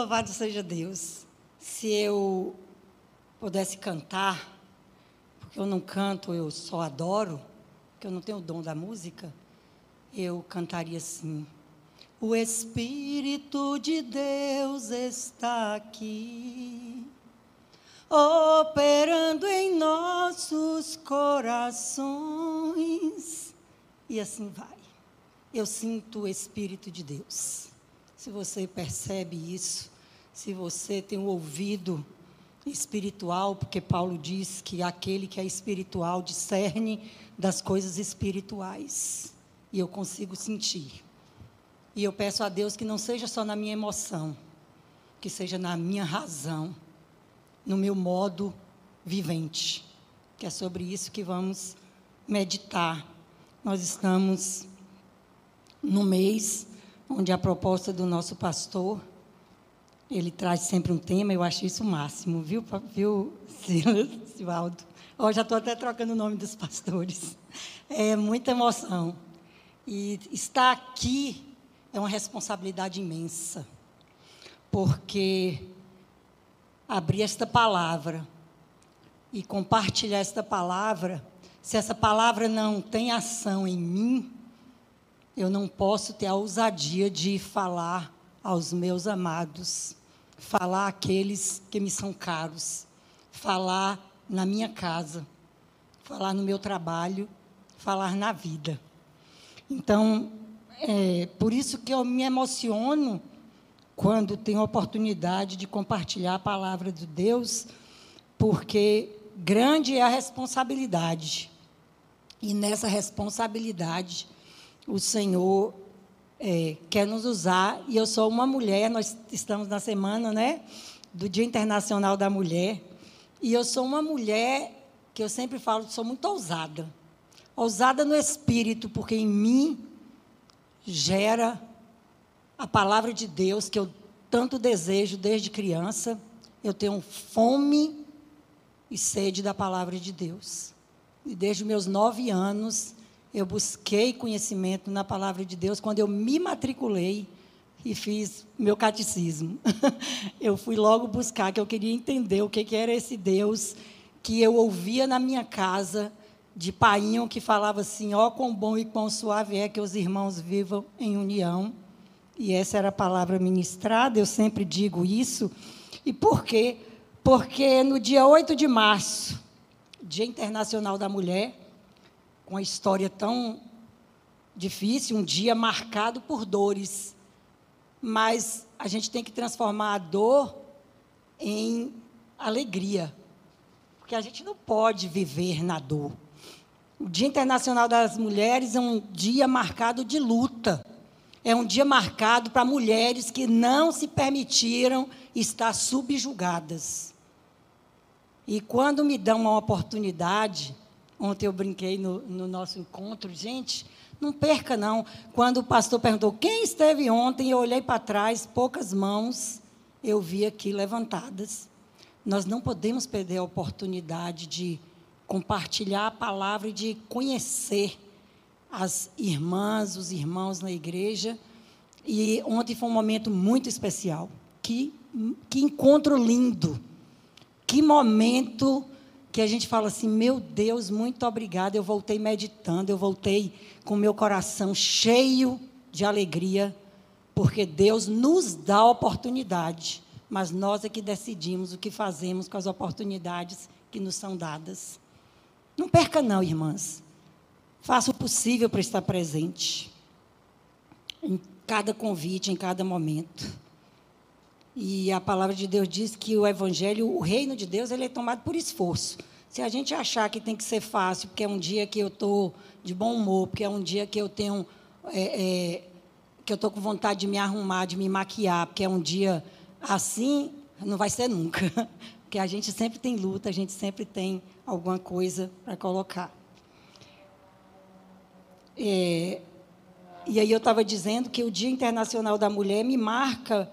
Louvado seja Deus. Se eu pudesse cantar, porque eu não canto, eu só adoro, porque eu não tenho o dom da música, eu cantaria assim. O Espírito de Deus está aqui, operando em nossos corações. E assim vai. Eu sinto o Espírito de Deus. Se você percebe isso, se você tem um ouvido espiritual, porque Paulo diz que aquele que é espiritual discerne das coisas espirituais. E eu consigo sentir. E eu peço a Deus que não seja só na minha emoção, que seja na minha razão, no meu modo vivente. Que é sobre isso que vamos meditar. Nós estamos no mês onde a proposta do nosso pastor, ele traz sempre um tema, eu acho isso o máximo, viu, viu Silas, Sivaldo? Oh, já estou até trocando o nome dos pastores. É muita emoção. E estar aqui é uma responsabilidade imensa, porque abrir esta palavra e compartilhar esta palavra, se essa palavra não tem ação em mim, eu não posso ter a ousadia de falar aos meus amados, falar àqueles que me são caros, falar na minha casa, falar no meu trabalho, falar na vida. Então, é por isso que eu me emociono quando tenho a oportunidade de compartilhar a palavra de Deus, porque grande é a responsabilidade. E nessa responsabilidade, o Senhor é, quer nos usar. E eu sou uma mulher, nós estamos na semana né, do Dia Internacional da Mulher. E eu sou uma mulher que eu sempre falo, sou muito ousada. Ousada no espírito, porque em mim gera a palavra de Deus que eu tanto desejo desde criança. Eu tenho fome e sede da palavra de Deus. E desde meus nove anos eu busquei conhecimento na palavra de Deus quando eu me matriculei e fiz meu catecismo. eu fui logo buscar, que eu queria entender o que, era esse Deus que eu ouvia na minha casa de painho que falava assim: ó, oh, quão bom e quão suave é que os irmãos vivam em união. E essa era a palavra ministrada, eu sempre digo isso. E por quê? Porque no dia 8 de março, Dia Internacional da Mulher, uma história tão difícil, um dia marcado por dores, mas a gente tem que transformar a dor em alegria, porque a gente não pode viver na dor. O Dia Internacional das Mulheres é um dia marcado de luta. É um dia marcado para mulheres que não se permitiram estar subjugadas. E quando me dão uma oportunidade, ontem eu brinquei no, no nosso encontro, gente, não perca não. Quando o pastor perguntou quem esteve ontem, eu olhei para trás, poucas mãos eu vi aqui levantadas. Nós não podemos perder a oportunidade de compartilhar a palavra e de conhecer as irmãs, os irmãos na igreja. E ontem foi um momento muito especial. Que, que encontro lindo. Que momento que a gente fala assim: meu Deus, muito obrigada. Eu voltei meditando, eu voltei com meu coração cheio de alegria, porque Deus nos dá oportunidade, mas nós é que decidimos o que fazemos com as oportunidades que nos são dadas. Não perca, não, irmãs. Faça o possível para estar presente em cada convite, em cada momento. E a palavra de Deus diz que o evangelho, o reino de Deus, ele é tomado por esforço. Se a gente achar que tem que ser fácil, porque é um dia que eu estou de bom humor, porque é um dia que eu tenho é, é, que eu estou com vontade de me arrumar, de me maquiar, porque é um dia assim, não vai ser nunca. Porque a gente sempre tem luta, a gente sempre tem alguma coisa para colocar. É, e aí eu estava dizendo que o Dia Internacional da Mulher me marca,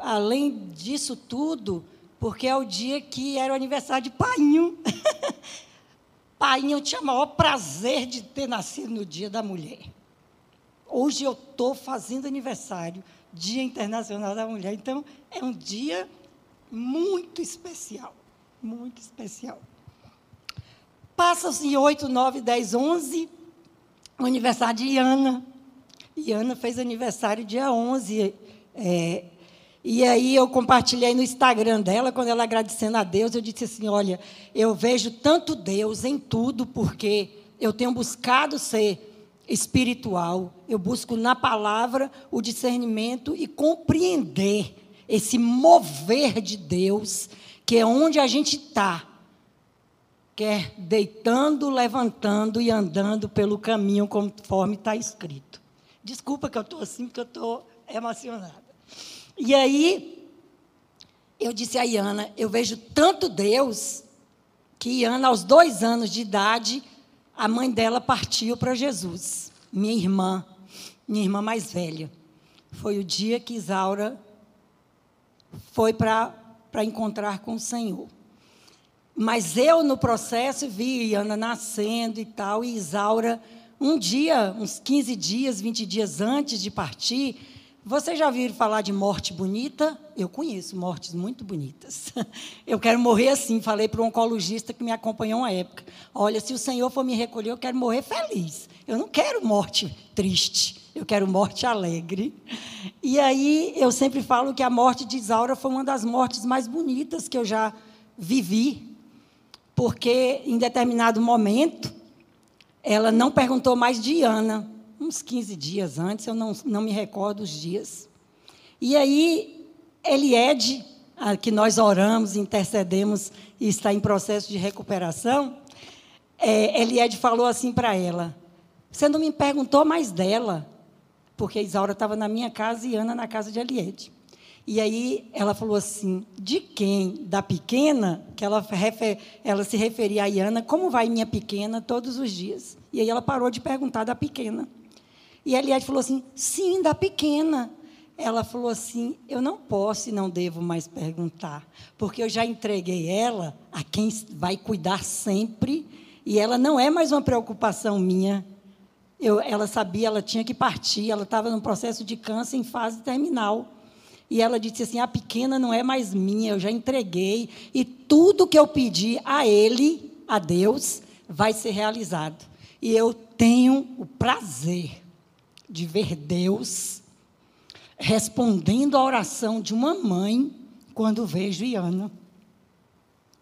além disso tudo, porque é o dia que era o aniversário de Painho. Painho tinha o maior prazer de ter nascido no Dia da Mulher. Hoje eu estou fazendo aniversário, Dia Internacional da Mulher. Então, é um dia muito especial. Muito especial. Passa-se 8, 9, 10, 11, o aniversário de Iana. Iana fez aniversário dia 11. É, e aí eu compartilhei no Instagram dela, quando ela agradecendo a Deus, eu disse assim: Olha, eu vejo tanto Deus em tudo, porque eu tenho buscado ser espiritual, eu busco na palavra o discernimento e compreender esse mover de Deus, que é onde a gente está quer deitando, levantando e andando pelo caminho conforme está escrito. Desculpa que eu estou assim, porque eu estou emocionada. E aí, eu disse a Iana, eu vejo tanto Deus, que Iana, aos dois anos de idade, a mãe dela partiu para Jesus. Minha irmã, minha irmã mais velha. Foi o dia que Isaura foi para encontrar com o Senhor. Mas eu, no processo, vi Ana nascendo e tal, e Isaura, um dia, uns 15 dias, 20 dias antes de partir, vocês já ouviram falar de morte bonita? Eu conheço mortes muito bonitas. Eu quero morrer assim. Falei para um oncologista que me acompanhou uma época. Olha, se o Senhor for me recolher, eu quero morrer feliz. Eu não quero morte triste. Eu quero morte alegre. E aí eu sempre falo que a morte de Isaura foi uma das mortes mais bonitas que eu já vivi porque em determinado momento ela não perguntou mais de Ana, uns 15 dias antes, eu não, não me recordo os dias. E aí, Eliede, a que nós oramos, intercedemos e está em processo de recuperação, é, Eliede falou assim para ela: Você não me perguntou mais dela, porque Isaura estava na minha casa e Ana na casa de Eliede. E aí ela falou assim: de quem? Da pequena? Que ela, refer, ela se referia a Iana, como vai minha pequena todos os dias? E aí ela parou de perguntar da pequena. E a Eliade falou assim: sim, da pequena. Ela falou assim: eu não posso e não devo mais perguntar, porque eu já entreguei ela a quem vai cuidar sempre, e ela não é mais uma preocupação minha. Eu, ela sabia, ela tinha que partir, ela estava num processo de câncer em fase terminal. E ela disse assim: a pequena não é mais minha, eu já entreguei, e tudo que eu pedi a Ele, a Deus, vai ser realizado. E eu tenho o prazer de ver Deus respondendo à oração de uma mãe quando vejo Iana.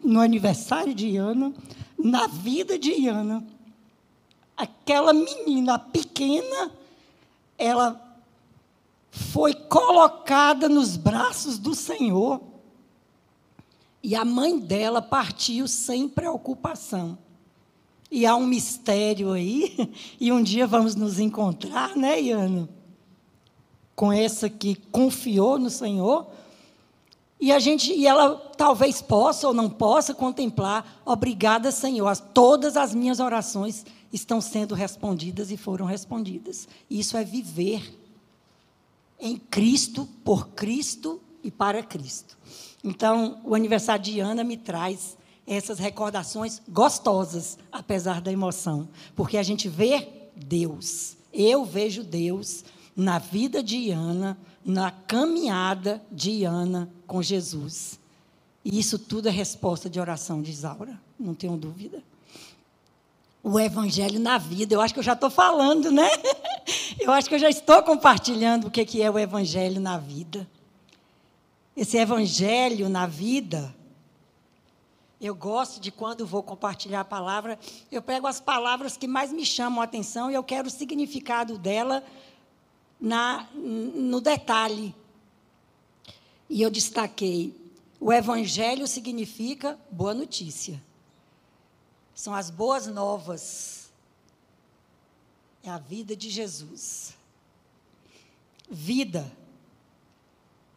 No aniversário de Iana, na vida de Iana. Aquela menina pequena, ela foi colocada nos braços do Senhor. E a mãe dela partiu sem preocupação. E há um mistério aí, e um dia vamos nos encontrar, né, Iana? Com essa que confiou no Senhor. E a gente, e ela talvez possa ou não possa contemplar, obrigada, Senhor, todas as minhas orações estão sendo respondidas e foram respondidas. Isso é viver em Cristo, por Cristo e para Cristo. Então, o aniversário de Ana me traz essas recordações gostosas, apesar da emoção, porque a gente vê Deus. Eu vejo Deus na vida de Ana, na caminhada de Ana com Jesus. E isso tudo é resposta de oração de Isaura, não tenho dúvida o evangelho na vida. Eu acho que eu já estou falando, né? Eu acho que eu já estou compartilhando o que é o evangelho na vida. Esse evangelho na vida, eu gosto de quando vou compartilhar a palavra, eu pego as palavras que mais me chamam a atenção e eu quero o significado dela na, no detalhe. E eu destaquei: o evangelho significa boa notícia são as boas novas. É a vida de Jesus. Vida.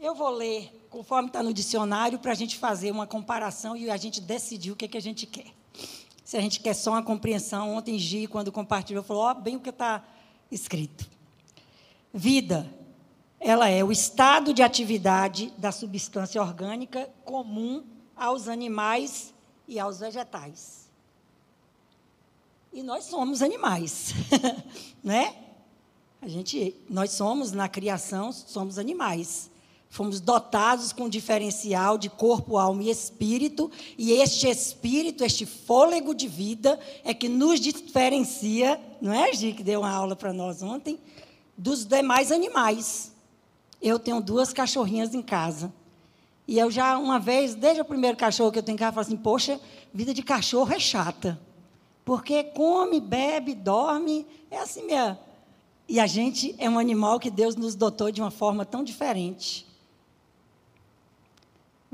Eu vou ler, conforme está no dicionário, para a gente fazer uma comparação e a gente decidir o que, que a gente quer. Se a gente quer só uma compreensão, ontem Gi, quando compartilhou, falou, ó, oh, bem o que está escrito. Vida, ela é o estado de atividade da substância orgânica comum aos animais e aos vegetais. E nós somos animais, né? A gente, nós somos, na criação, somos animais. Fomos dotados com um diferencial de corpo, alma e espírito, e este espírito, este fôlego de vida, é que nos diferencia, não é, Gi, que deu uma aula para nós ontem, dos demais animais. Eu tenho duas cachorrinhas em casa. E eu já, uma vez, desde o primeiro cachorro que eu tenho em casa, falo assim: poxa, vida de cachorro é chata. Porque come, bebe, dorme, é assim mesmo. E a gente é um animal que Deus nos dotou de uma forma tão diferente.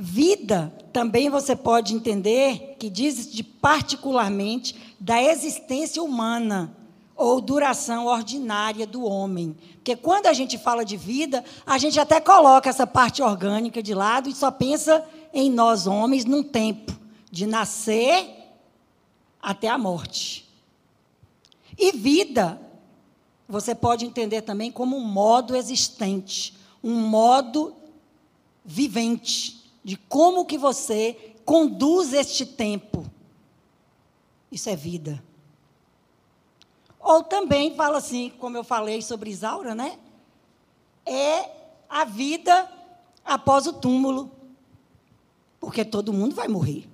Vida também você pode entender que diz de particularmente da existência humana ou duração ordinária do homem. Porque quando a gente fala de vida, a gente até coloca essa parte orgânica de lado e só pensa em nós homens num tempo de nascer até a morte. E vida você pode entender também como um modo existente, um modo vivente de como que você conduz este tempo. Isso é vida. Ou também fala assim, como eu falei sobre Isaura, né? É a vida após o túmulo. Porque todo mundo vai morrer.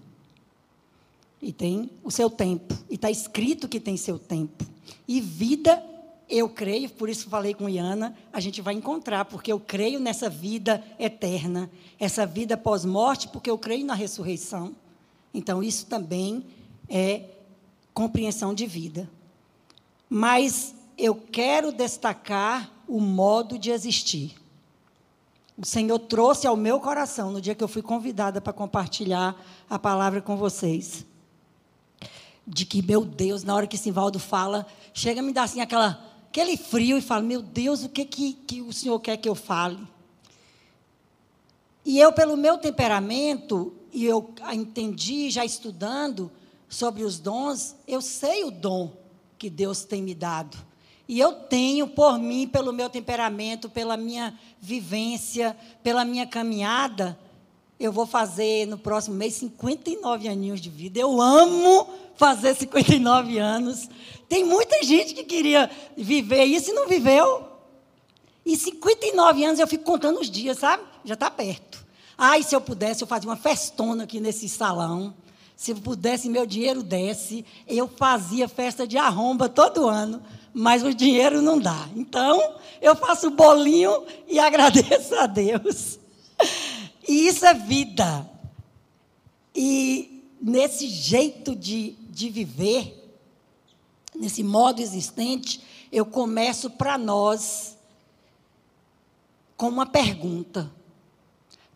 E tem o seu tempo. E está escrito que tem seu tempo. E vida eu creio, por isso falei com Iana, a gente vai encontrar, porque eu creio nessa vida eterna, essa vida pós-morte, porque eu creio na ressurreição. Então, isso também é compreensão de vida. Mas eu quero destacar o modo de existir. O Senhor trouxe ao meu coração no dia que eu fui convidada para compartilhar a palavra com vocês. De que, meu Deus, na hora que Simvaldo fala, chega a me dar assim aquela aquele frio e falo, meu Deus, o que, que, que o Senhor quer que eu fale? E eu, pelo meu temperamento, e eu entendi já estudando sobre os dons, eu sei o dom que Deus tem me dado. E eu tenho por mim, pelo meu temperamento, pela minha vivência, pela minha caminhada, eu vou fazer no próximo mês 59 aninhos de vida. Eu amo fazer 59 anos. Tem muita gente que queria viver isso e não viveu. E 59 anos eu fico contando os dias, sabe? Já está perto. Ai, se eu pudesse, eu fazia uma festona aqui nesse salão. Se eu pudesse, meu dinheiro desse, eu fazia festa de arromba todo ano, mas o dinheiro não dá. Então, eu faço bolinho e agradeço a Deus. E isso é vida. E nesse jeito de, de viver, nesse modo existente, eu começo para nós com uma pergunta.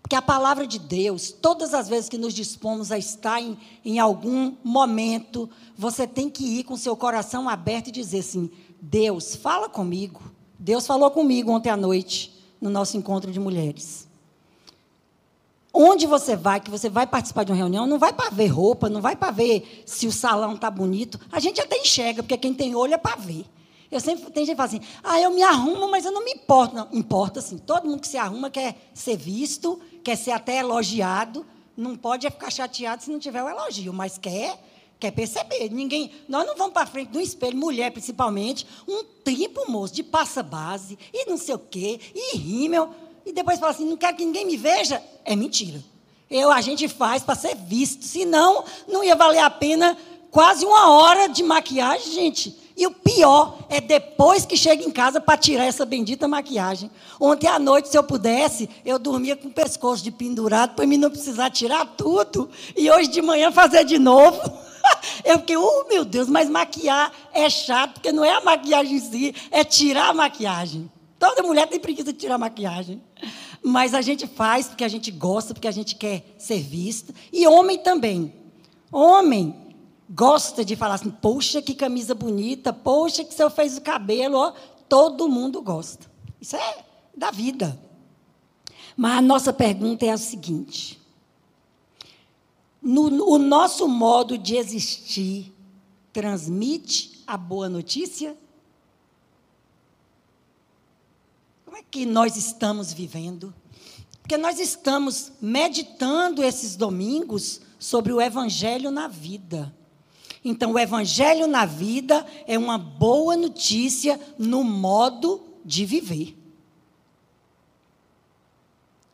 Porque a palavra de Deus, todas as vezes que nos dispomos a estar em, em algum momento, você tem que ir com seu coração aberto e dizer assim: Deus, fala comigo. Deus falou comigo ontem à noite, no nosso encontro de mulheres. Onde você vai, que você vai participar de uma reunião, não vai para ver roupa, não vai para ver se o salão está bonito. A gente até enxerga, porque quem tem olho é para ver. Eu sempre tem gente que fala assim, ah, eu me arrumo, mas eu não me importo. Não, importa sim. Todo mundo que se arruma quer ser visto, quer ser até elogiado. Não pode ficar chateado se não tiver o elogio, mas quer, quer perceber. Ninguém, nós não vamos para frente do espelho, mulher principalmente, um tempo, moço, de passa base e não sei o quê, e rímel e depois fala assim: não quero que ninguém me veja. É mentira. Eu, a gente faz para ser visto. Senão, não ia valer a pena quase uma hora de maquiagem, gente. E o pior é depois que chega em casa para tirar essa bendita maquiagem. Ontem à noite, se eu pudesse, eu dormia com o pescoço de pendurado para mim não precisar tirar tudo. E hoje de manhã fazer de novo. Eu fiquei, oh meu Deus, mas maquiar é chato, porque não é a maquiagem em si, é tirar a maquiagem. Toda mulher tem preguiça de tirar maquiagem. Mas a gente faz porque a gente gosta, porque a gente quer ser vista. E homem também. Homem gosta de falar assim: poxa, que camisa bonita, poxa, que você fez o cabelo. Ó. Todo mundo gosta. Isso é da vida. Mas a nossa pergunta é a seguinte: no, o nosso modo de existir transmite a boa notícia? É que nós estamos vivendo? Porque nós estamos meditando esses domingos sobre o Evangelho na vida. Então, o Evangelho na vida é uma boa notícia no modo de viver.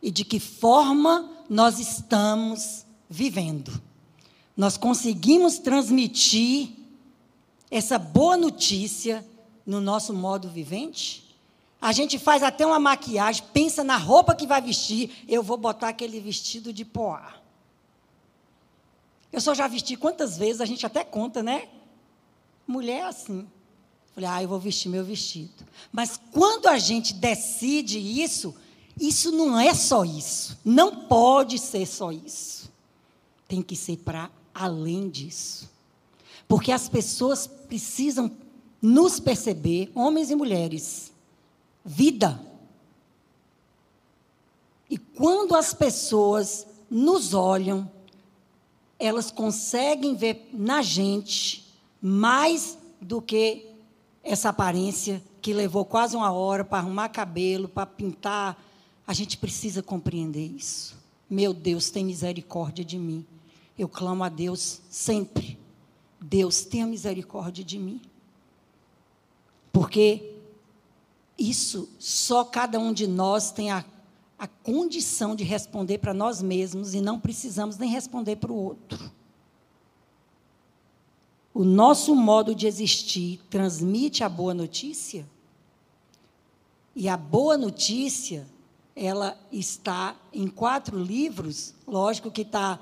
E de que forma nós estamos vivendo. Nós conseguimos transmitir essa boa notícia no nosso modo vivente? A gente faz até uma maquiagem, pensa na roupa que vai vestir, eu vou botar aquele vestido de poá. Eu só já vesti quantas vezes, a gente até conta, né? Mulher é assim. Falei, ah, eu vou vestir meu vestido. Mas quando a gente decide isso, isso não é só isso. Não pode ser só isso. Tem que ser para além disso. Porque as pessoas precisam nos perceber, homens e mulheres, vida. E quando as pessoas nos olham, elas conseguem ver na gente mais do que essa aparência que levou quase uma hora para arrumar cabelo, para pintar. A gente precisa compreender isso. Meu Deus, tem misericórdia de mim. Eu clamo a Deus sempre. Deus, tenha misericórdia de mim. Porque isso só cada um de nós tem a, a condição de responder para nós mesmos e não precisamos nem responder para o outro. O nosso modo de existir transmite a boa notícia? E a boa notícia, ela está em quatro livros, lógico que está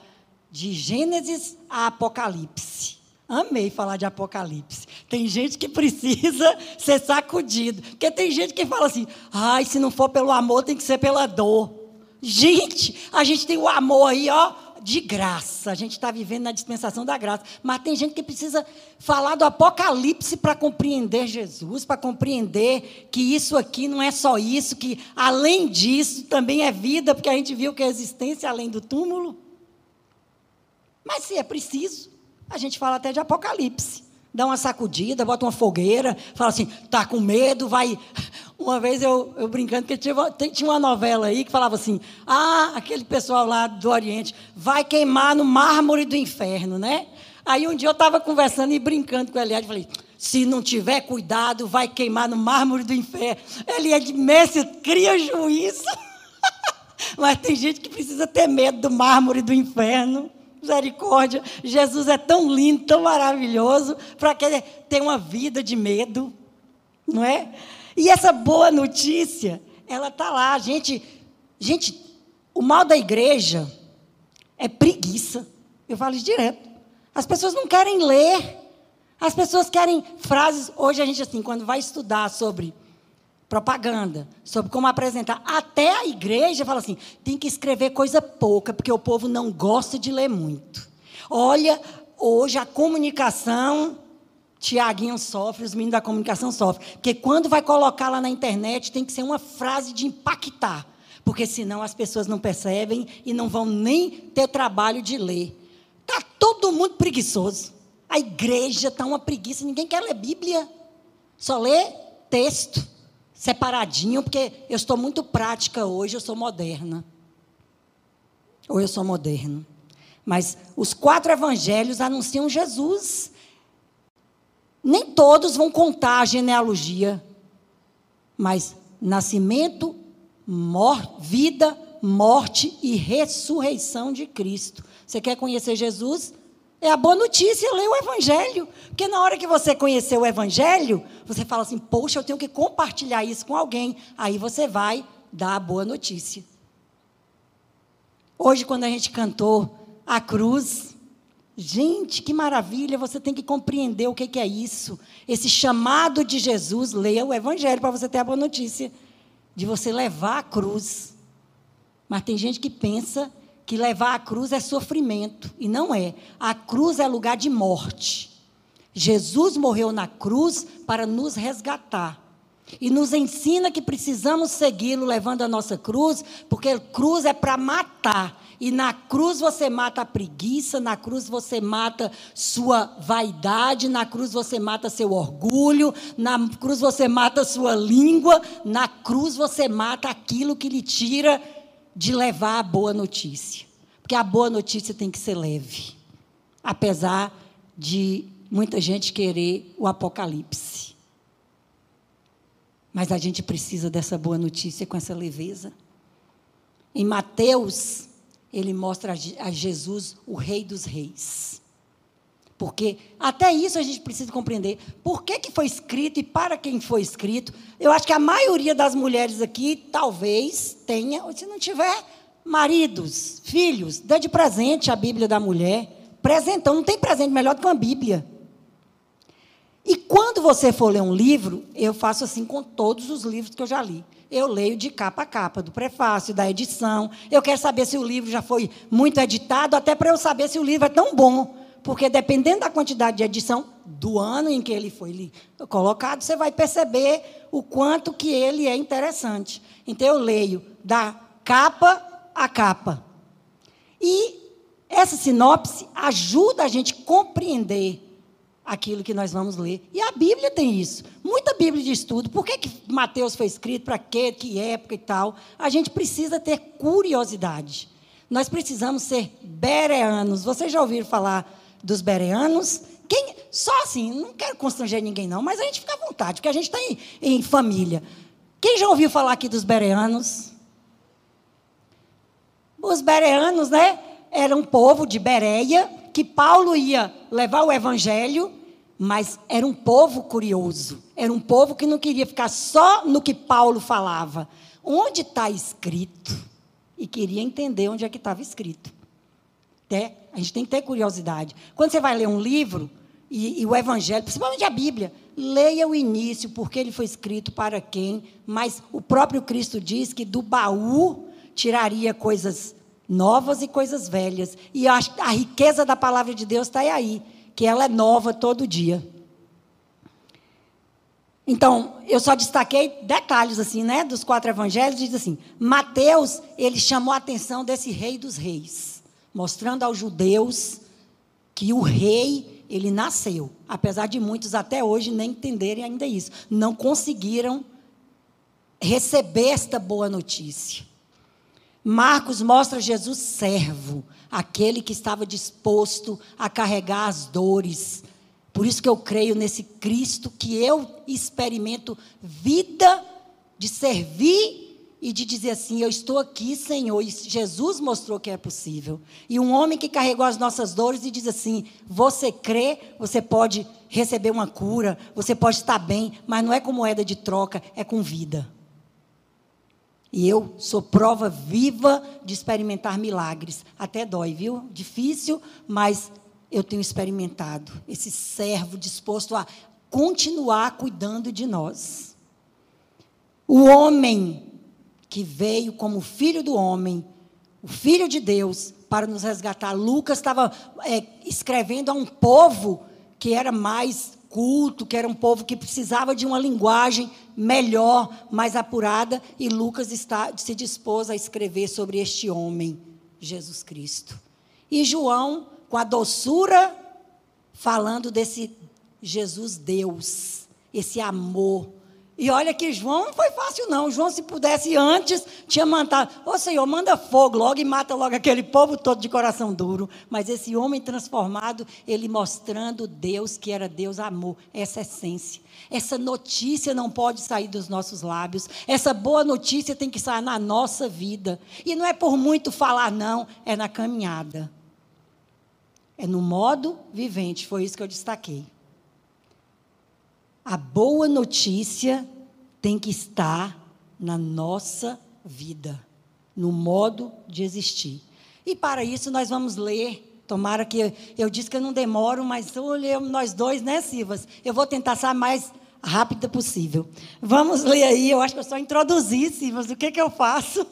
de Gênesis a Apocalipse. Amei falar de Apocalipse. Tem gente que precisa ser sacudido. Porque tem gente que fala assim: ai, se não for pelo amor, tem que ser pela dor. Gente, a gente tem o amor aí, ó, de graça. A gente está vivendo na dispensação da graça. Mas tem gente que precisa falar do Apocalipse para compreender Jesus, para compreender que isso aqui não é só isso, que além disso também é vida, porque a gente viu que é existência além do túmulo. Mas se é preciso, a gente fala até de Apocalipse. Dá uma sacudida, bota uma fogueira, fala assim, tá com medo, vai uma vez eu, eu brincando, que tinha, tinha uma novela aí que falava assim: ah, aquele pessoal lá do Oriente vai queimar no mármore do inferno, né? Aí um dia eu estava conversando e brincando com o Eliade, falei: se não tiver cuidado, vai queimar no mármore do inferno. Eliade, Messi, cria juízo. Mas tem gente que precisa ter medo do mármore do inferno. Misericórdia. Jesus é tão lindo, tão maravilhoso, para que ter uma vida de medo, não é? E essa boa notícia, ela está lá. Gente, gente, o mal da igreja é preguiça. Eu falo isso direto. As pessoas não querem ler. As pessoas querem frases. Hoje a gente, assim, quando vai estudar sobre propaganda, sobre como apresentar, até a igreja fala assim: tem que escrever coisa pouca, porque o povo não gosta de ler muito. Olha, hoje a comunicação Tiaguinho sofre, os meninos da comunicação sofrem. Porque quando vai colocar lá na internet, tem que ser uma frase de impactar. Porque senão as pessoas não percebem e não vão nem ter trabalho de ler. Está todo mundo preguiçoso. A igreja está uma preguiça, ninguém quer ler Bíblia. Só lê texto, separadinho, porque eu estou muito prática hoje, eu sou moderna. Ou eu sou moderno. Mas os quatro evangelhos anunciam Jesus. Nem todos vão contar a genealogia, mas nascimento, mor vida, morte e ressurreição de Cristo. Você quer conhecer Jesus? É a boa notícia, lê o Evangelho. Porque na hora que você conhecer o Evangelho, você fala assim: Poxa, eu tenho que compartilhar isso com alguém. Aí você vai dar a boa notícia. Hoje, quando a gente cantou a cruz, Gente, que maravilha, você tem que compreender o que é isso. Esse chamado de Jesus, leia o Evangelho para você ter a boa notícia de você levar a cruz. Mas tem gente que pensa que levar a cruz é sofrimento, e não é. A cruz é lugar de morte. Jesus morreu na cruz para nos resgatar. E nos ensina que precisamos segui-lo levando a nossa cruz, porque cruz é para matar. E na cruz você mata a preguiça, na cruz você mata sua vaidade, na cruz você mata seu orgulho, na cruz você mata sua língua, na cruz você mata aquilo que lhe tira de levar a boa notícia. Porque a boa notícia tem que ser leve. Apesar de muita gente querer o apocalipse. Mas a gente precisa dessa boa notícia com essa leveza. Em Mateus, ele mostra a Jesus o Rei dos Reis. Porque até isso a gente precisa compreender. Por que, que foi escrito e para quem foi escrito? Eu acho que a maioria das mulheres aqui talvez tenha, se não tiver, maridos, filhos, dê de presente a Bíblia da mulher. Presentão, não tem presente melhor do que uma Bíblia. E quando você for ler um livro, eu faço assim com todos os livros que eu já li. Eu leio de capa a capa, do prefácio, da edição. Eu quero saber se o livro já foi muito editado, até para eu saber se o livro é tão bom. Porque dependendo da quantidade de edição do ano em que ele foi colocado, você vai perceber o quanto que ele é interessante. Então eu leio da capa a capa. E essa sinopse ajuda a gente a compreender aquilo que nós vamos ler. E a Bíblia tem isso. Muita Bíblia de estudo. Por que, que Mateus foi escrito? Para quê? Que época e tal? A gente precisa ter curiosidade. Nós precisamos ser bereanos. Vocês já ouviram falar dos bereanos? Quem, só assim, não quero constranger ninguém, não, mas a gente fica à vontade, porque a gente está em, em família. Quem já ouviu falar aqui dos bereanos? Os bereanos, né? Era um povo de Bereia que Paulo ia levar o evangelho, mas era um povo curioso. Era um povo que não queria ficar só no que Paulo falava. Onde está escrito? E queria entender onde é que estava escrito. A gente tem que ter curiosidade. Quando você vai ler um livro, e, e, o Evangelho, principalmente a Bíblia, leia o início, porque ele foi escrito para quem, mas o próprio Cristo diz que do baú tiraria coisas novas e coisas velhas. E a, a riqueza da palavra de Deus está aí, que ela é nova todo dia. Então, eu só destaquei detalhes assim, né, dos quatro evangelhos, diz assim: Mateus, ele chamou a atenção desse rei dos reis, mostrando aos judeus que o rei, ele nasceu, apesar de muitos até hoje nem entenderem ainda isso, não conseguiram receber esta boa notícia. Marcos mostra Jesus servo, aquele que estava disposto a carregar as dores. Por isso que eu creio nesse Cristo que eu experimento vida de servir e de dizer assim: Eu estou aqui, Senhor. E Jesus mostrou que é possível. E um homem que carregou as nossas dores e diz assim: Você crê, você pode receber uma cura, você pode estar bem, mas não é com moeda de troca, é com vida. E eu sou prova viva de experimentar milagres. Até dói, viu? Difícil, mas eu tenho experimentado esse servo disposto a continuar cuidando de nós. O homem que veio como filho do homem, o filho de Deus, para nos resgatar. Lucas estava é, escrevendo a um povo que era mais culto, que era um povo que precisava de uma linguagem melhor, mais apurada, e Lucas está, se dispôs a escrever sobre este homem, Jesus Cristo. E João, com a doçura, falando desse Jesus Deus, esse amor e olha que João não foi fácil, não. João, se pudesse antes, tinha mandado: Ô Senhor, manda fogo logo e mata logo aquele povo todo de coração duro. Mas esse homem transformado, ele mostrando Deus, que era Deus amor, essa essência. Essa notícia não pode sair dos nossos lábios. Essa boa notícia tem que sair na nossa vida. E não é por muito falar, não, é na caminhada. É no modo vivente, foi isso que eu destaquei. A boa notícia tem que estar na nossa vida, no modo de existir. E para isso nós vamos ler. Tomara que eu disse que eu não demoro, mas olhemos nós dois, né, Sivas? Eu vou tentar ser mais rápida possível. Vamos ler aí, eu acho que eu só introduzi, Sivas, o que, que eu faço?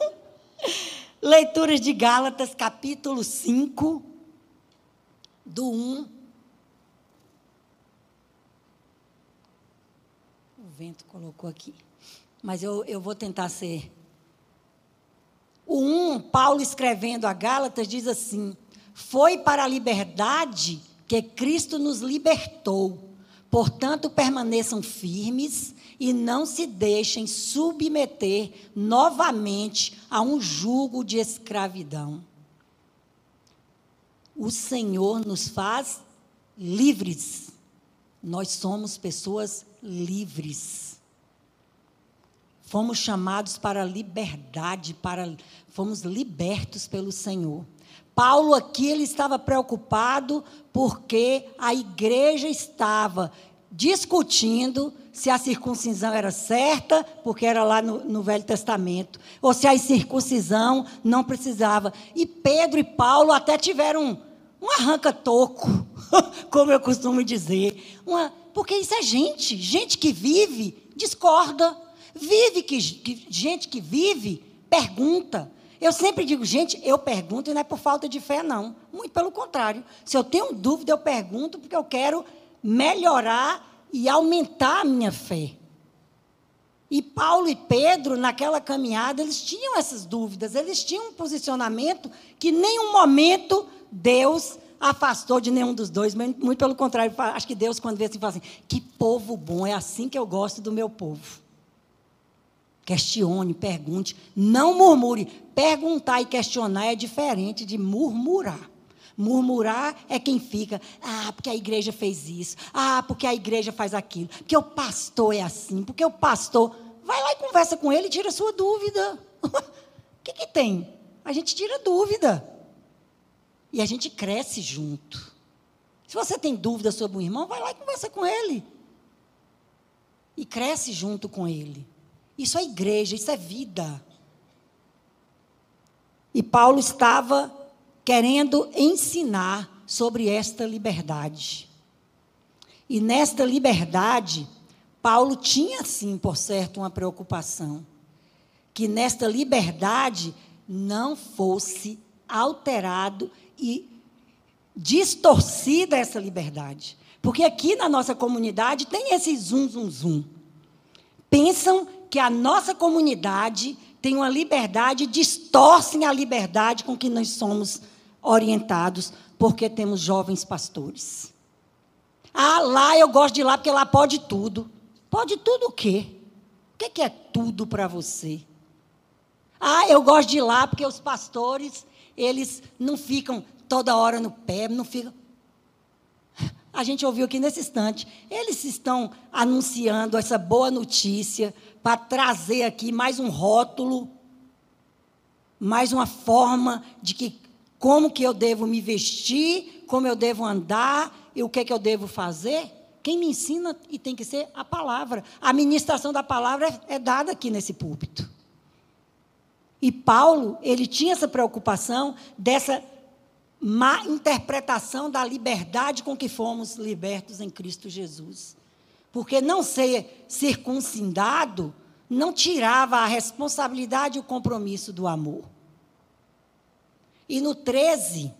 Leituras de Gálatas, capítulo 5, do 1 vento colocou aqui. Mas eu, eu vou tentar ser. O 1, Paulo escrevendo a Gálatas, diz assim: Foi para a liberdade que Cristo nos libertou. Portanto, permaneçam firmes e não se deixem submeter novamente a um jugo de escravidão. O Senhor nos faz livres. Nós somos pessoas livres. Fomos chamados para a liberdade, para fomos libertos pelo Senhor. Paulo aqui ele estava preocupado porque a igreja estava discutindo se a circuncisão era certa, porque era lá no, no, Velho Testamento, ou se a circuncisão não precisava. E Pedro e Paulo até tiveram um, um arranca-toco, como eu costumo dizer. Uma, porque isso é gente, gente que vive, discorda. Vive que, que gente que vive, pergunta. Eu sempre digo, gente, eu pergunto e não é por falta de fé, não. Muito pelo contrário. Se eu tenho dúvida, eu pergunto porque eu quero melhorar e aumentar a minha fé. E Paulo e Pedro, naquela caminhada, eles tinham essas dúvidas, eles tinham um posicionamento que em nenhum momento Deus afastou de nenhum dos dois, muito pelo contrário, acho que Deus, quando vê assim, fala assim: que povo bom, é assim que eu gosto do meu povo. Questione, pergunte, não murmure. Perguntar e questionar é diferente de murmurar. Murmurar é quem fica, ah, porque a igreja fez isso, ah, porque a igreja faz aquilo, porque o pastor é assim, porque o pastor. Vai lá e conversa com ele e tira a sua dúvida. O que, que tem? A gente tira dúvida. E a gente cresce junto. Se você tem dúvida sobre um irmão, vai lá e conversa com ele. E cresce junto com ele. Isso é igreja, isso é vida. E Paulo estava querendo ensinar sobre esta liberdade. E nesta liberdade, Paulo tinha sim, por certo, uma preocupação. Que nesta liberdade não fosse alterado e distorcida essa liberdade. Porque aqui na nossa comunidade tem esse zum, zum, zum. Pensam que a nossa comunidade tem uma liberdade, distorcem a liberdade com que nós somos orientados, porque temos jovens pastores. Ah, lá eu gosto de lá porque lá pode tudo. Pode tudo o quê? O que é tudo para você? Ah, eu gosto de lá porque os pastores, eles não ficam toda hora no pé, não ficam. A gente ouviu aqui nesse instante. Eles estão anunciando essa boa notícia para trazer aqui mais um rótulo, mais uma forma de que como que eu devo me vestir, como eu devo andar e o que, é que eu devo fazer. Quem me ensina e tem que ser a palavra. A ministração da palavra é, é dada aqui nesse púlpito. E Paulo, ele tinha essa preocupação dessa má interpretação da liberdade com que fomos libertos em Cristo Jesus. Porque não ser circuncidado não tirava a responsabilidade e o compromisso do amor. E no 13,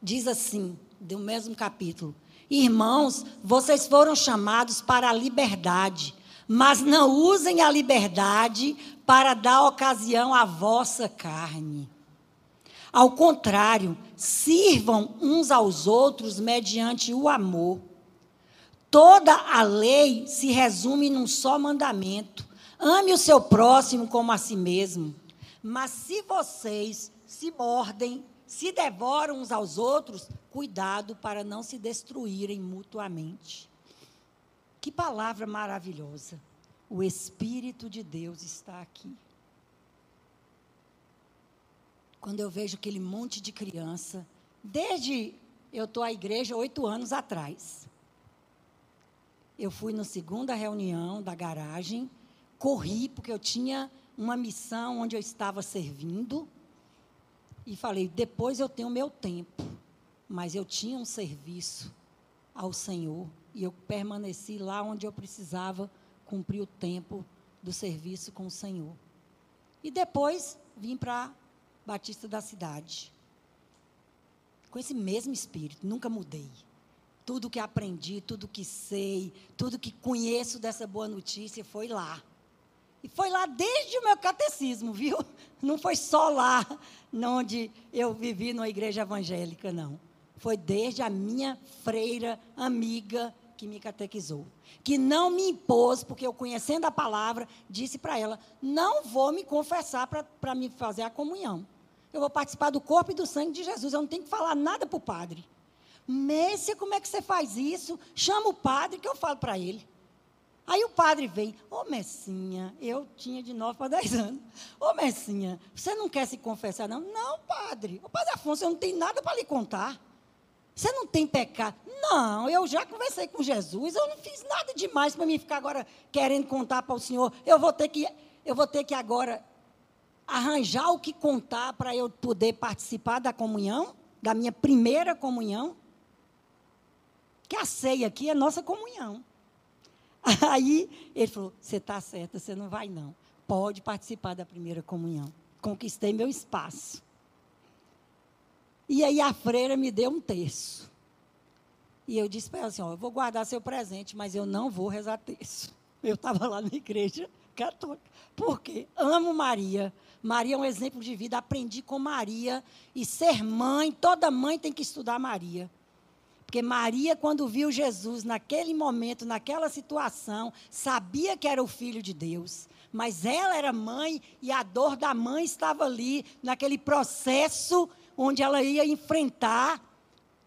diz assim, do mesmo capítulo: Irmãos, vocês foram chamados para a liberdade, mas não usem a liberdade para dar ocasião à vossa carne. Ao contrário, sirvam uns aos outros mediante o amor. Toda a lei se resume num só mandamento: ame o seu próximo como a si mesmo. Mas se vocês se mordem, se devoram uns aos outros, cuidado para não se destruírem mutuamente. Que palavra maravilhosa. O Espírito de Deus está aqui. Quando eu vejo aquele monte de criança, desde eu estou à igreja oito anos atrás. Eu fui na segunda reunião da garagem, corri, porque eu tinha uma missão onde eu estava servindo. E falei: depois eu tenho meu tempo. Mas eu tinha um serviço ao Senhor. E eu permaneci lá onde eu precisava cumprir o tempo do serviço com o Senhor. E depois vim para Batista da Cidade. Com esse mesmo espírito, nunca mudei. Tudo que aprendi, tudo que sei, tudo que conheço dessa boa notícia foi lá. E foi lá desde o meu catecismo, viu? Não foi só lá onde eu vivi numa igreja evangélica, não. Foi desde a minha freira amiga que me catequizou. Que não me impôs, porque eu conhecendo a palavra, disse para ela: não vou me confessar para me fazer a comunhão. Eu vou participar do corpo e do sangue de Jesus. Eu não tenho que falar nada para o padre. Messia, como é que você faz isso? Chama o padre que eu falo para ele. Aí o padre vem, ô oh, Messinha, eu tinha de 9 para 10 anos. Ô oh, Messinha, você não quer se confessar, não? Não, padre. O padre Afonso, eu não tenho nada para lhe contar. Você não tem pecado. Não, eu já conversei com Jesus, eu não fiz nada demais para mim ficar agora querendo contar para o senhor. Eu vou ter que, eu vou ter que agora arranjar o que contar para eu poder participar da comunhão, da minha primeira comunhão. Que a ceia aqui é nossa comunhão. Aí ele falou: Você está certa, você não vai não. Pode participar da primeira comunhão. Conquistei meu espaço. E aí a freira me deu um terço. E eu disse para ela assim: ó, Eu vou guardar seu presente, mas eu não vou rezar terço. Eu estava lá na igreja católica. Por quê? Amo Maria. Maria é um exemplo de vida. Aprendi com Maria. E ser mãe, toda mãe tem que estudar Maria. Porque Maria, quando viu Jesus naquele momento, naquela situação, sabia que era o filho de Deus. Mas ela era mãe e a dor da mãe estava ali, naquele processo onde ela ia enfrentar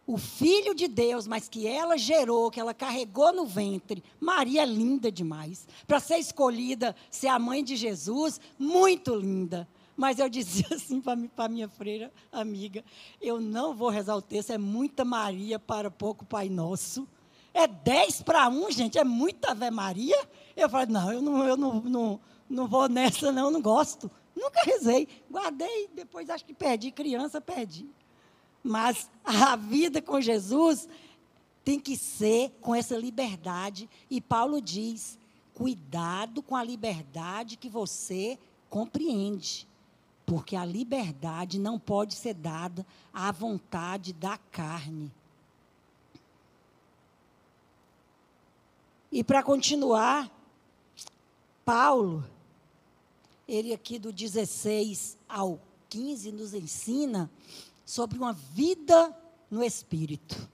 o filho de Deus, mas que ela gerou, que ela carregou no ventre. Maria é linda demais. Para ser escolhida, ser a mãe de Jesus, muito linda. Mas eu dizia assim para minha freira amiga: eu não vou rezar o texto, é muita Maria para pouco Pai Nosso. É 10 para 1, gente, é muita Ave Maria. Eu falei: não, eu não, eu não, não, não vou nessa, não, não gosto. Nunca rezei. Guardei, depois acho que perdi, criança, perdi. Mas a vida com Jesus tem que ser com essa liberdade. E Paulo diz: cuidado com a liberdade que você compreende. Porque a liberdade não pode ser dada à vontade da carne. E para continuar, Paulo, ele aqui do 16 ao 15 nos ensina sobre uma vida no espírito.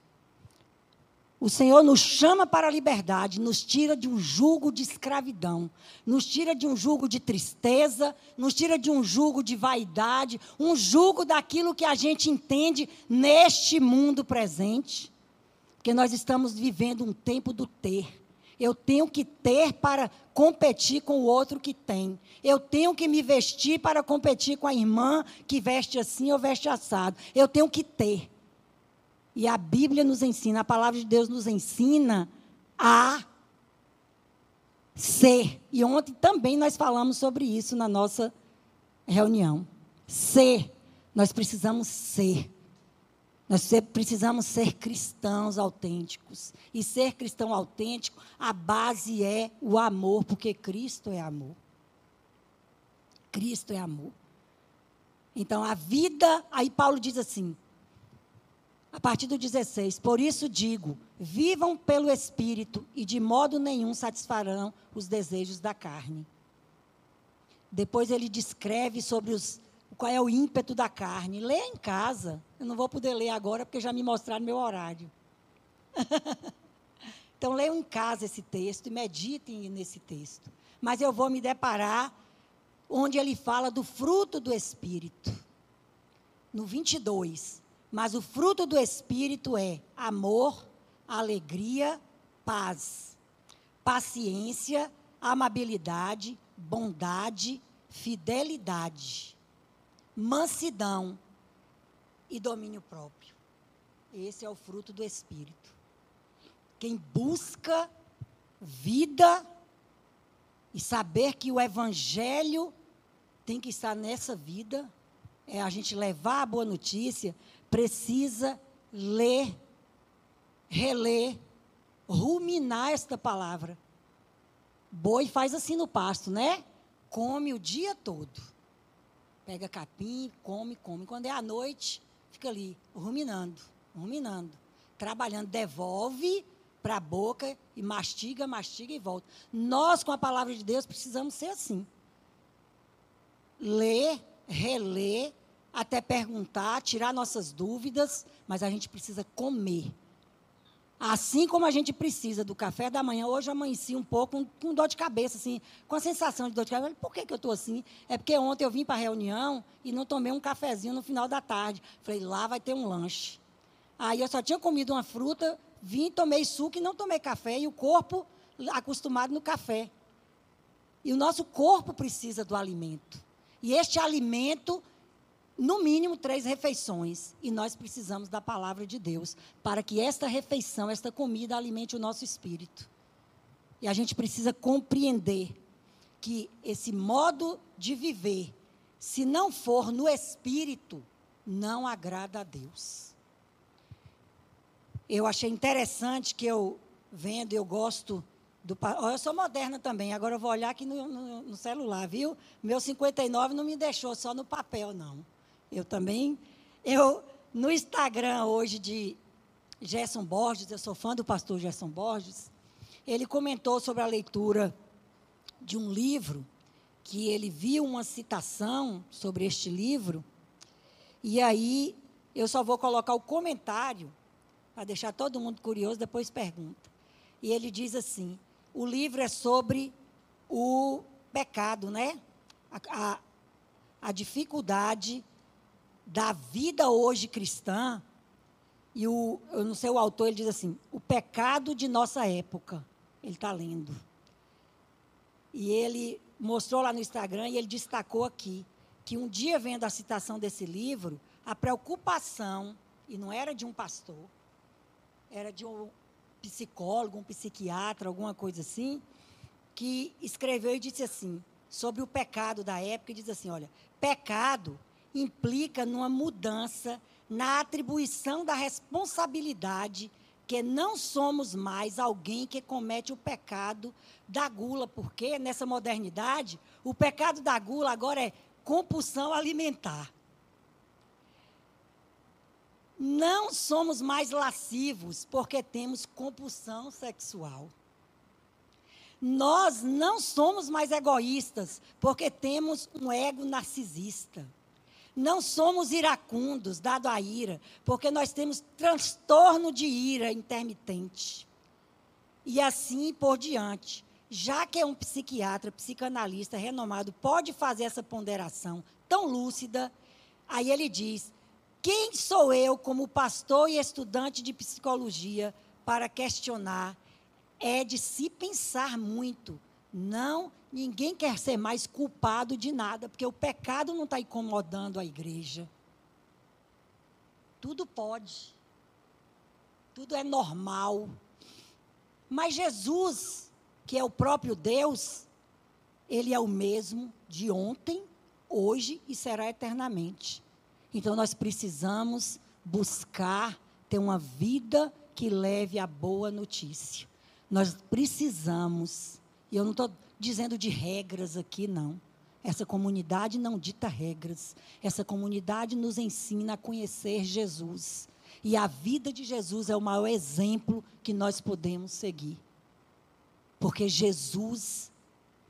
O Senhor nos chama para a liberdade, nos tira de um jugo de escravidão, nos tira de um jugo de tristeza, nos tira de um jugo de vaidade, um jugo daquilo que a gente entende neste mundo presente. Porque nós estamos vivendo um tempo do ter. Eu tenho que ter para competir com o outro que tem. Eu tenho que me vestir para competir com a irmã que veste assim ou veste assado. Eu tenho que ter. E a Bíblia nos ensina, a palavra de Deus nos ensina a ser. E ontem também nós falamos sobre isso na nossa reunião. Ser. Nós precisamos ser. Nós precisamos ser cristãos autênticos. E ser cristão autêntico, a base é o amor, porque Cristo é amor. Cristo é amor. Então, a vida, aí Paulo diz assim: a partir do 16. Por isso digo: vivam pelo Espírito e de modo nenhum satisfarão os desejos da carne. Depois ele descreve sobre os, qual é o ímpeto da carne. Lê em casa. Eu não vou poder ler agora porque já me mostraram meu horário. então leiam em casa esse texto e meditem nesse texto. Mas eu vou me deparar onde ele fala do fruto do Espírito. No 22. Mas o fruto do Espírito é amor, alegria, paz, paciência, amabilidade, bondade, fidelidade, mansidão e domínio próprio. Esse é o fruto do Espírito. Quem busca vida e saber que o Evangelho tem que estar nessa vida, é a gente levar a boa notícia, precisa ler, reler, ruminar esta palavra. Boi faz assim no pasto, né? Come o dia todo. Pega capim, come, come. Quando é à noite, fica ali, ruminando, ruminando, trabalhando, devolve para a boca e mastiga, mastiga e volta. Nós, com a palavra de Deus, precisamos ser assim. Ler, reler, até perguntar, tirar nossas dúvidas, mas a gente precisa comer. Assim como a gente precisa do café da manhã, hoje amanheci um pouco com, com dor de cabeça, assim, com a sensação de dor de cabeça. Por que, que eu estou assim? É porque ontem eu vim para a reunião e não tomei um cafezinho no final da tarde. Falei, lá vai ter um lanche. Aí eu só tinha comido uma fruta, vim, tomei suco e não tomei café. E o corpo acostumado no café. E o nosso corpo precisa do alimento. E este alimento, no mínimo três refeições. E nós precisamos da palavra de Deus para que esta refeição, esta comida alimente o nosso espírito. E a gente precisa compreender que esse modo de viver, se não for no espírito, não agrada a Deus. Eu achei interessante que eu vendo, eu gosto do. Eu sou moderna também, agora eu vou olhar aqui no, no, no celular, viu? Meu 59 não me deixou só no papel, não. Eu também. Eu, no Instagram hoje de Gerson Borges, eu sou fã do pastor Gerson Borges, ele comentou sobre a leitura de um livro, que ele viu uma citação sobre este livro, e aí eu só vou colocar o comentário, para deixar todo mundo curioso, depois pergunta. E ele diz assim: o livro é sobre o pecado, né? A, a, a dificuldade da vida hoje cristã. E o, eu não sei o autor, ele diz assim: o pecado de nossa época. Ele está lendo. E ele mostrou lá no Instagram e ele destacou aqui que um dia, vendo a citação desse livro, a preocupação, e não era de um pastor, era de um psicólogo, um psiquiatra, alguma coisa assim, que escreveu e disse assim, sobre o pecado da época, e diz assim: olha, pecado implica numa mudança na atribuição da responsabilidade que não somos mais alguém que comete o pecado da gula, porque nessa modernidade, o pecado da gula agora é compulsão alimentar. Não somos mais lascivos porque temos compulsão sexual. Nós não somos mais egoístas porque temos um ego narcisista. Não somos iracundos, dado a ira, porque nós temos transtorno de ira intermitente. E assim por diante. Já que é um psiquiatra, psicanalista renomado, pode fazer essa ponderação tão lúcida, aí ele diz: quem sou eu, como pastor e estudante de psicologia, para questionar? É de se pensar muito. Não Ninguém quer ser mais culpado de nada, porque o pecado não está incomodando a igreja. Tudo pode. Tudo é normal. Mas Jesus, que é o próprio Deus, ele é o mesmo de ontem, hoje e será eternamente. Então nós precisamos buscar ter uma vida que leve a boa notícia. Nós precisamos, e eu não estou dizendo de regras aqui, não. Essa comunidade não dita regras. Essa comunidade nos ensina a conhecer Jesus. E a vida de Jesus é o maior exemplo que nós podemos seguir. Porque Jesus,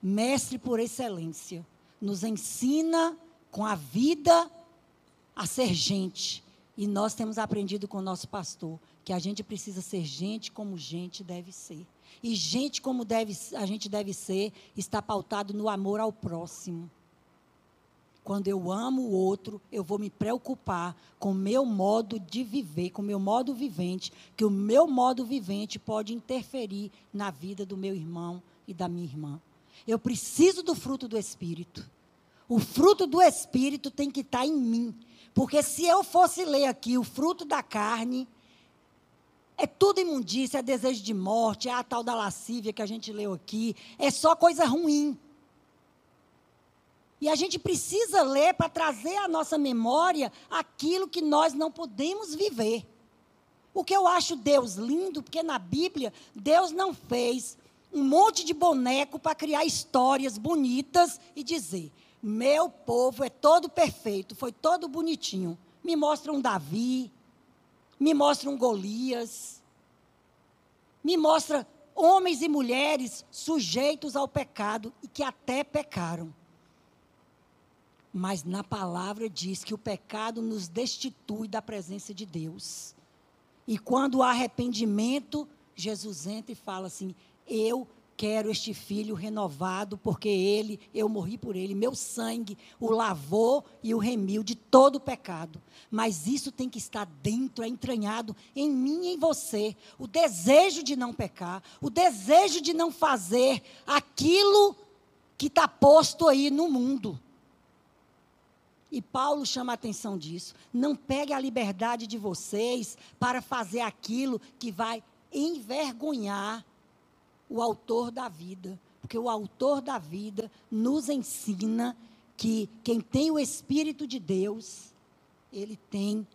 mestre por excelência, nos ensina com a vida a ser gente. E nós temos aprendido com o nosso pastor que a gente precisa ser gente como gente deve ser. E gente como deve, a gente deve ser está pautado no amor ao próximo. Quando eu amo o outro, eu vou me preocupar com o meu modo de viver, com o meu modo vivente, que o meu modo vivente pode interferir na vida do meu irmão e da minha irmã. Eu preciso do fruto do Espírito. O fruto do Espírito tem que estar em mim. Porque se eu fosse ler aqui o fruto da carne, é tudo imundícia, é desejo de morte, é a tal da lascívia que a gente leu aqui. É só coisa ruim. E a gente precisa ler para trazer à nossa memória aquilo que nós não podemos viver. O que eu acho Deus lindo, porque na Bíblia, Deus não fez um monte de boneco para criar histórias bonitas e dizer: meu povo é todo perfeito, foi todo bonitinho. Me mostra um Davi, me mostra um Golias, me mostra homens e mulheres sujeitos ao pecado e que até pecaram. Mas na palavra diz que o pecado nos destitui da presença de Deus. E quando há arrependimento, Jesus entra e fala assim: Eu quero este filho renovado, porque ele, eu morri por ele, meu sangue o lavou e o remiu de todo o pecado. Mas isso tem que estar dentro, é entranhado em mim e em você. O desejo de não pecar, o desejo de não fazer aquilo que está posto aí no mundo. E Paulo chama a atenção disso. Não pegue a liberdade de vocês para fazer aquilo que vai envergonhar o autor da vida. Porque o autor da vida nos ensina que quem tem o Espírito de Deus, ele tem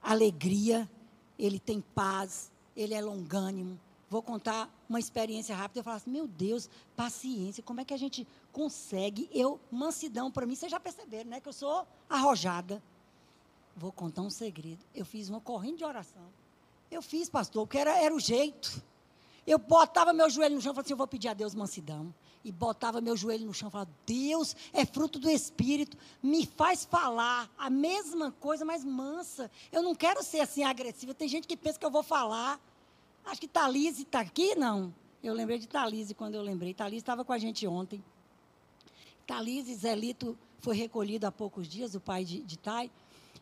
alegria, ele tem paz, ele é longânimo. Vou contar uma experiência rápida. Eu falo assim: meu Deus, paciência, como é que a gente consegue? Eu, mansidão para mim, vocês já perceberam, né? Que eu sou arrojada. Vou contar um segredo. Eu fiz uma corrente de oração. Eu fiz, pastor, porque era, era o jeito. Eu botava meu joelho no chão e falava assim: eu vou pedir a Deus mansidão. E botava meu joelho no chão e falava: Deus é fruto do Espírito, me faz falar a mesma coisa, mas mansa. Eu não quero ser assim agressiva. Tem gente que pensa que eu vou falar. Acho que Thalise está aqui, não. Eu lembrei de Thalise quando eu lembrei. Thalise estava com a gente ontem. Thalise Zelito foi recolhido há poucos dias, o pai de, de Tai.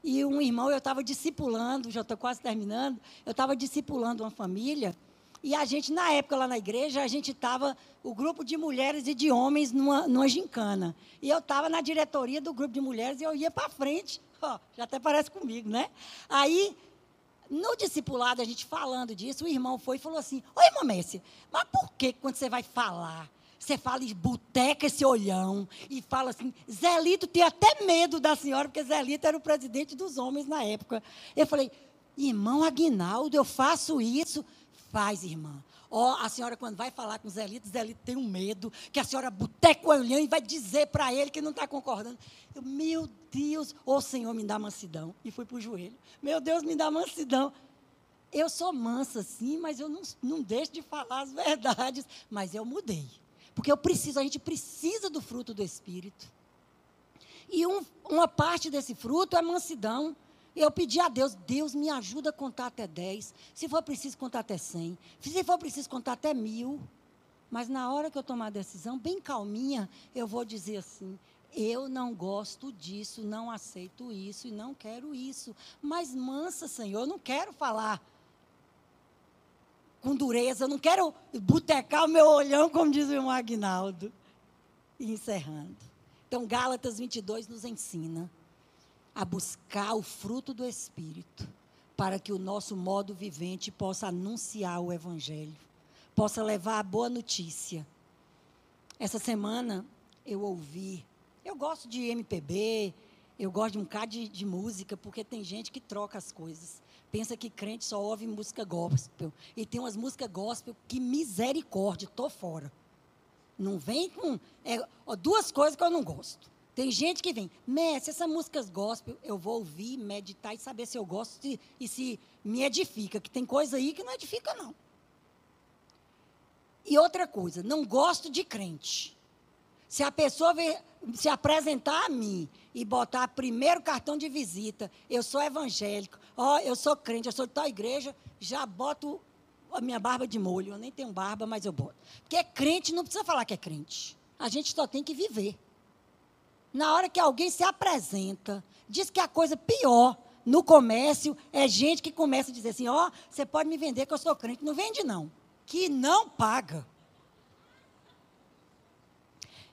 E um irmão, eu estava discipulando, já estou quase terminando, eu estava discipulando uma família e a gente, na época, lá na igreja, a gente estava, o grupo de mulheres e de homens, numa, numa gincana. E eu estava na diretoria do grupo de mulheres e eu ia para frente. Oh, já até parece comigo, né? Aí, no discipulado, a gente falando disso, o irmão foi e falou assim: Oi, irmã Messi, mas por que quando você vai falar, você fala e boteca esse olhão e fala assim: Zelito tem até medo da senhora, porque Zelito era o presidente dos homens na época. Eu falei: Irmão Aguinaldo, eu faço isso. Faz, irmã. Ó, oh, a senhora, quando vai falar com Zelito, Zelito tem um medo, que a senhora boteca o olhão e vai dizer para ele que não está concordando. Eu, meu Deus, ô oh, Senhor, me dá mansidão. E fui para o joelho. Meu Deus, me dá mansidão. Eu sou mansa, sim, mas eu não, não deixo de falar as verdades. Mas eu mudei. Porque eu preciso, a gente precisa do fruto do Espírito. E um, uma parte desse fruto é mansidão. Eu pedi a Deus, Deus me ajuda a contar até 10. Se for preciso contar até 100. Se for preciso contar até mil. Mas na hora que eu tomar a decisão, bem calminha, eu vou dizer assim: eu não gosto disso, não aceito isso e não quero isso. Mas mansa, Senhor, eu não quero falar com dureza, eu não quero botecar o meu olhão, como diz o irmão Agnaldo. E encerrando. Então, Gálatas 22 nos ensina a buscar o fruto do Espírito, para que o nosso modo vivente possa anunciar o Evangelho, possa levar a boa notícia. Essa semana eu ouvi, eu gosto de MPB, eu gosto de um bocado de, de música, porque tem gente que troca as coisas. Pensa que crente só ouve música gospel. E tem umas músicas gospel que misericórdia, estou fora. Não vem com. É, duas coisas que eu não gosto. Tem gente que vem, Messi, essas músicas gospel, eu vou ouvir, meditar e saber se eu gosto de, e se me edifica, que tem coisa aí que não edifica, não. E outra coisa, não gosto de crente. Se a pessoa se apresentar a mim e botar primeiro cartão de visita, eu sou evangélico, ó, eu sou crente, eu sou de tal igreja, já boto a minha barba de molho. Eu nem tenho barba, mas eu boto. Porque crente não precisa falar que é crente. A gente só tem que viver. Na hora que alguém se apresenta, diz que a coisa pior no comércio é gente que começa a dizer assim: ó, oh, você pode me vender que eu sou crente. Não vende, não. Que não paga.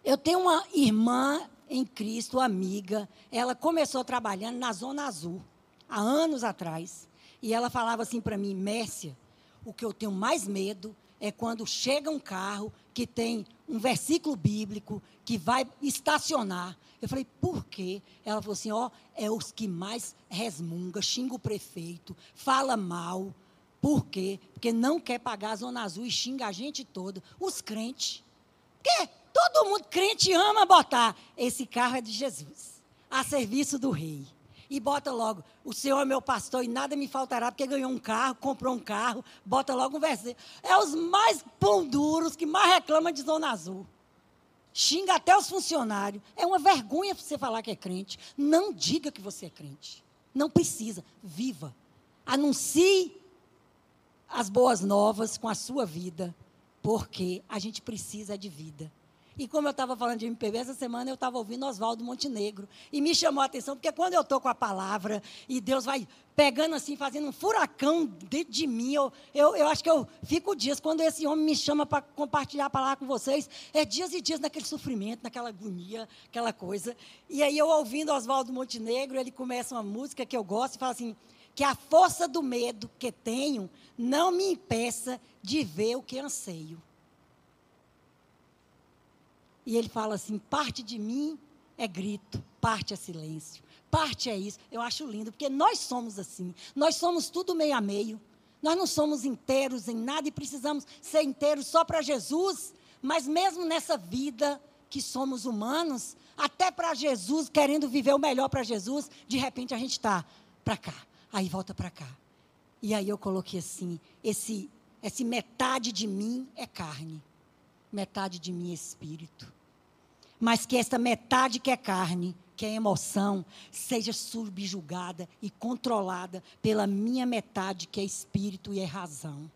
Eu tenho uma irmã em Cristo, amiga. Ela começou trabalhando na Zona Azul, há anos atrás. E ela falava assim para mim: Mércia, o que eu tenho mais medo é quando chega um carro que tem um versículo bíblico que vai estacionar. Eu falei, por quê? Ela falou assim: ó, é os que mais resmunga, xinga o prefeito, fala mal. Por quê? Porque não quer pagar a Zona Azul e xinga a gente toda. Os crentes. Porque todo mundo crente ama botar. Esse carro é de Jesus, a serviço do rei e bota logo, o Senhor é meu pastor e nada me faltará, porque ganhou um carro, comprou um carro, bota logo um versículo. É os mais pão duros que mais reclamam de Zona Azul. Xinga até os funcionários. É uma vergonha você falar que é crente. Não diga que você é crente. Não precisa. Viva. Anuncie as boas novas com a sua vida. Porque a gente precisa de vida. E como eu estava falando de MPB essa semana, eu estava ouvindo Oswaldo Montenegro. E me chamou a atenção, porque quando eu estou com a palavra e Deus vai pegando assim, fazendo um furacão dentro de mim, eu, eu, eu acho que eu fico dias. Quando esse homem me chama para compartilhar a palavra com vocês, é dias e dias naquele sofrimento, naquela agonia, aquela coisa. E aí eu ouvindo Oswaldo Montenegro, ele começa uma música que eu gosto e fala assim: que a força do medo que tenho não me impeça de ver o que anseio. E ele fala assim: parte de mim é grito, parte é silêncio, parte é isso. Eu acho lindo, porque nós somos assim. Nós somos tudo meio a meio. Nós não somos inteiros em nada e precisamos ser inteiros só para Jesus. Mas mesmo nessa vida que somos humanos, até para Jesus, querendo viver o melhor para Jesus, de repente a gente está para cá, aí volta para cá. E aí eu coloquei assim: esse, esse metade de mim é carne, metade de mim é espírito mas que essa metade que é carne, que é emoção, seja subjugada e controlada pela minha metade, que é espírito e é razão.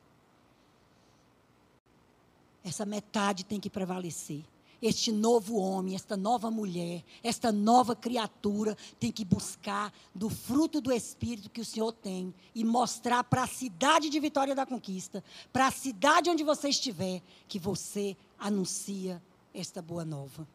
Essa metade tem que prevalecer. Este novo homem, esta nova mulher, esta nova criatura tem que buscar do fruto do Espírito que o Senhor tem e mostrar para a cidade de Vitória da Conquista, para a cidade onde você estiver, que você anuncia esta boa nova.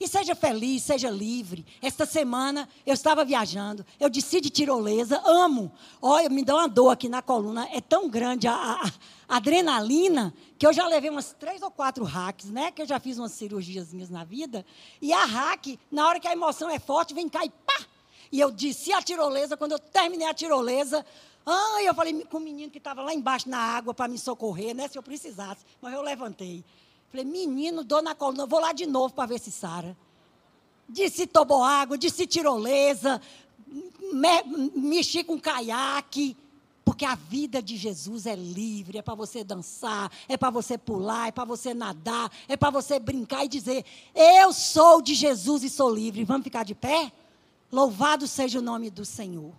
E seja feliz, seja livre. Esta semana eu estava viajando, eu desci de tirolesa, amo. Olha, me dá uma dor aqui na coluna, é tão grande a, a, a adrenalina que eu já levei umas três ou quatro hacks, né? Que eu já fiz umas cirurgiazinhas na vida. E a hack, na hora que a emoção é forte, vem cá e pá! E eu desci a tirolesa, quando eu terminei a tirolesa, ah, eu falei com o menino que estava lá embaixo na água para me socorrer, né? Se eu precisasse. Mas eu levantei. Falei, menino, dona coluna, vou lá de novo para ver se Sara. Disse toboágua, disse tirolesa, me, mexi com caiaque. Porque a vida de Jesus é livre, é para você dançar, é para você pular, é para você nadar, é para você brincar e dizer: Eu sou de Jesus e sou livre. Vamos ficar de pé? Louvado seja o nome do Senhor.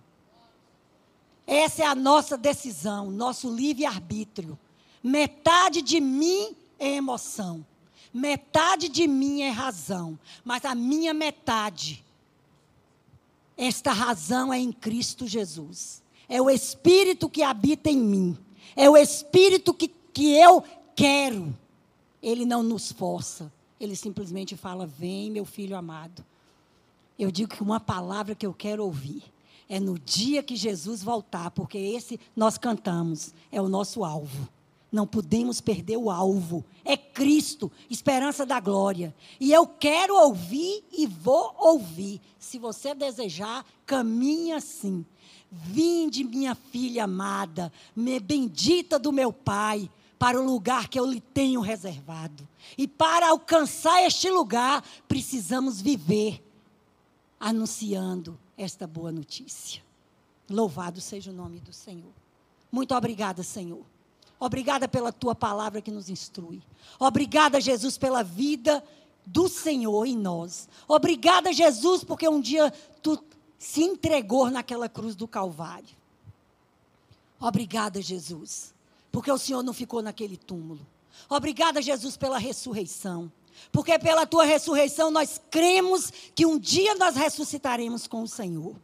Essa é a nossa decisão, nosso livre-arbítrio. Metade de mim é emoção. Metade de mim é razão, mas a minha metade, esta razão é em Cristo Jesus. É o Espírito que habita em mim. É o Espírito que, que eu quero. Ele não nos força. Ele simplesmente fala: Vem, meu filho amado. Eu digo que uma palavra que eu quero ouvir é no dia que Jesus voltar, porque esse nós cantamos, é o nosso alvo. Não podemos perder o alvo. É Cristo, esperança da glória. E eu quero ouvir e vou ouvir. Se você desejar, caminhe assim. Vinde, minha filha amada, me bendita do meu Pai, para o lugar que eu lhe tenho reservado. E para alcançar este lugar, precisamos viver anunciando esta boa notícia. Louvado seja o nome do Senhor. Muito obrigada, Senhor Obrigada pela tua palavra que nos instrui. Obrigada, Jesus, pela vida do Senhor em nós. Obrigada, Jesus, porque um dia tu se entregou naquela cruz do Calvário. Obrigada, Jesus, porque o Senhor não ficou naquele túmulo. Obrigada, Jesus, pela ressurreição. Porque pela tua ressurreição nós cremos que um dia nós ressuscitaremos com o Senhor.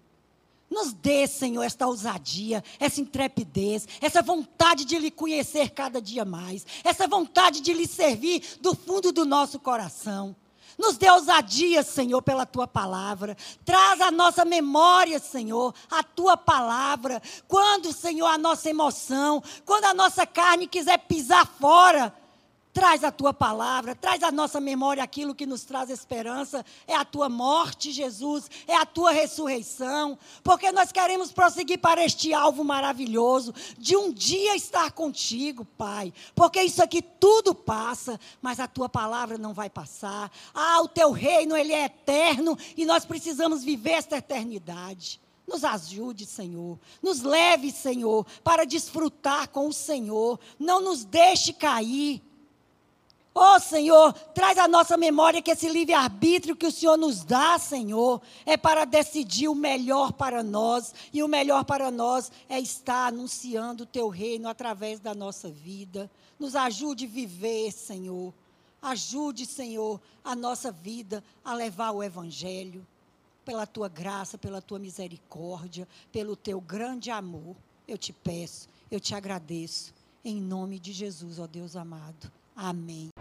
Nos dê, Senhor, esta ousadia, essa intrepidez, essa vontade de lhe conhecer cada dia mais, essa vontade de lhe servir do fundo do nosso coração. Nos dê ousadia, Senhor, pela tua palavra. Traz a nossa memória, Senhor, a tua palavra. Quando, Senhor, a nossa emoção, quando a nossa carne quiser pisar fora, Traz a tua palavra, traz a nossa memória aquilo que nos traz esperança. É a tua morte, Jesus, é a tua ressurreição. Porque nós queremos prosseguir para este alvo maravilhoso de um dia estar contigo, Pai. Porque isso aqui tudo passa, mas a tua palavra não vai passar. Ah, o teu reino, ele é eterno e nós precisamos viver esta eternidade. Nos ajude, Senhor. Nos leve, Senhor, para desfrutar com o Senhor. Não nos deixe cair Oh, Senhor, traz à nossa memória que esse livre-arbítrio que o Senhor nos dá, Senhor, é para decidir o melhor para nós. E o melhor para nós é estar anunciando o teu reino através da nossa vida. Nos ajude a viver, Senhor. Ajude, Senhor, a nossa vida a levar o Evangelho. Pela tua graça, pela tua misericórdia, pelo teu grande amor. Eu te peço, eu te agradeço. Em nome de Jesus, ó Deus amado. Amém.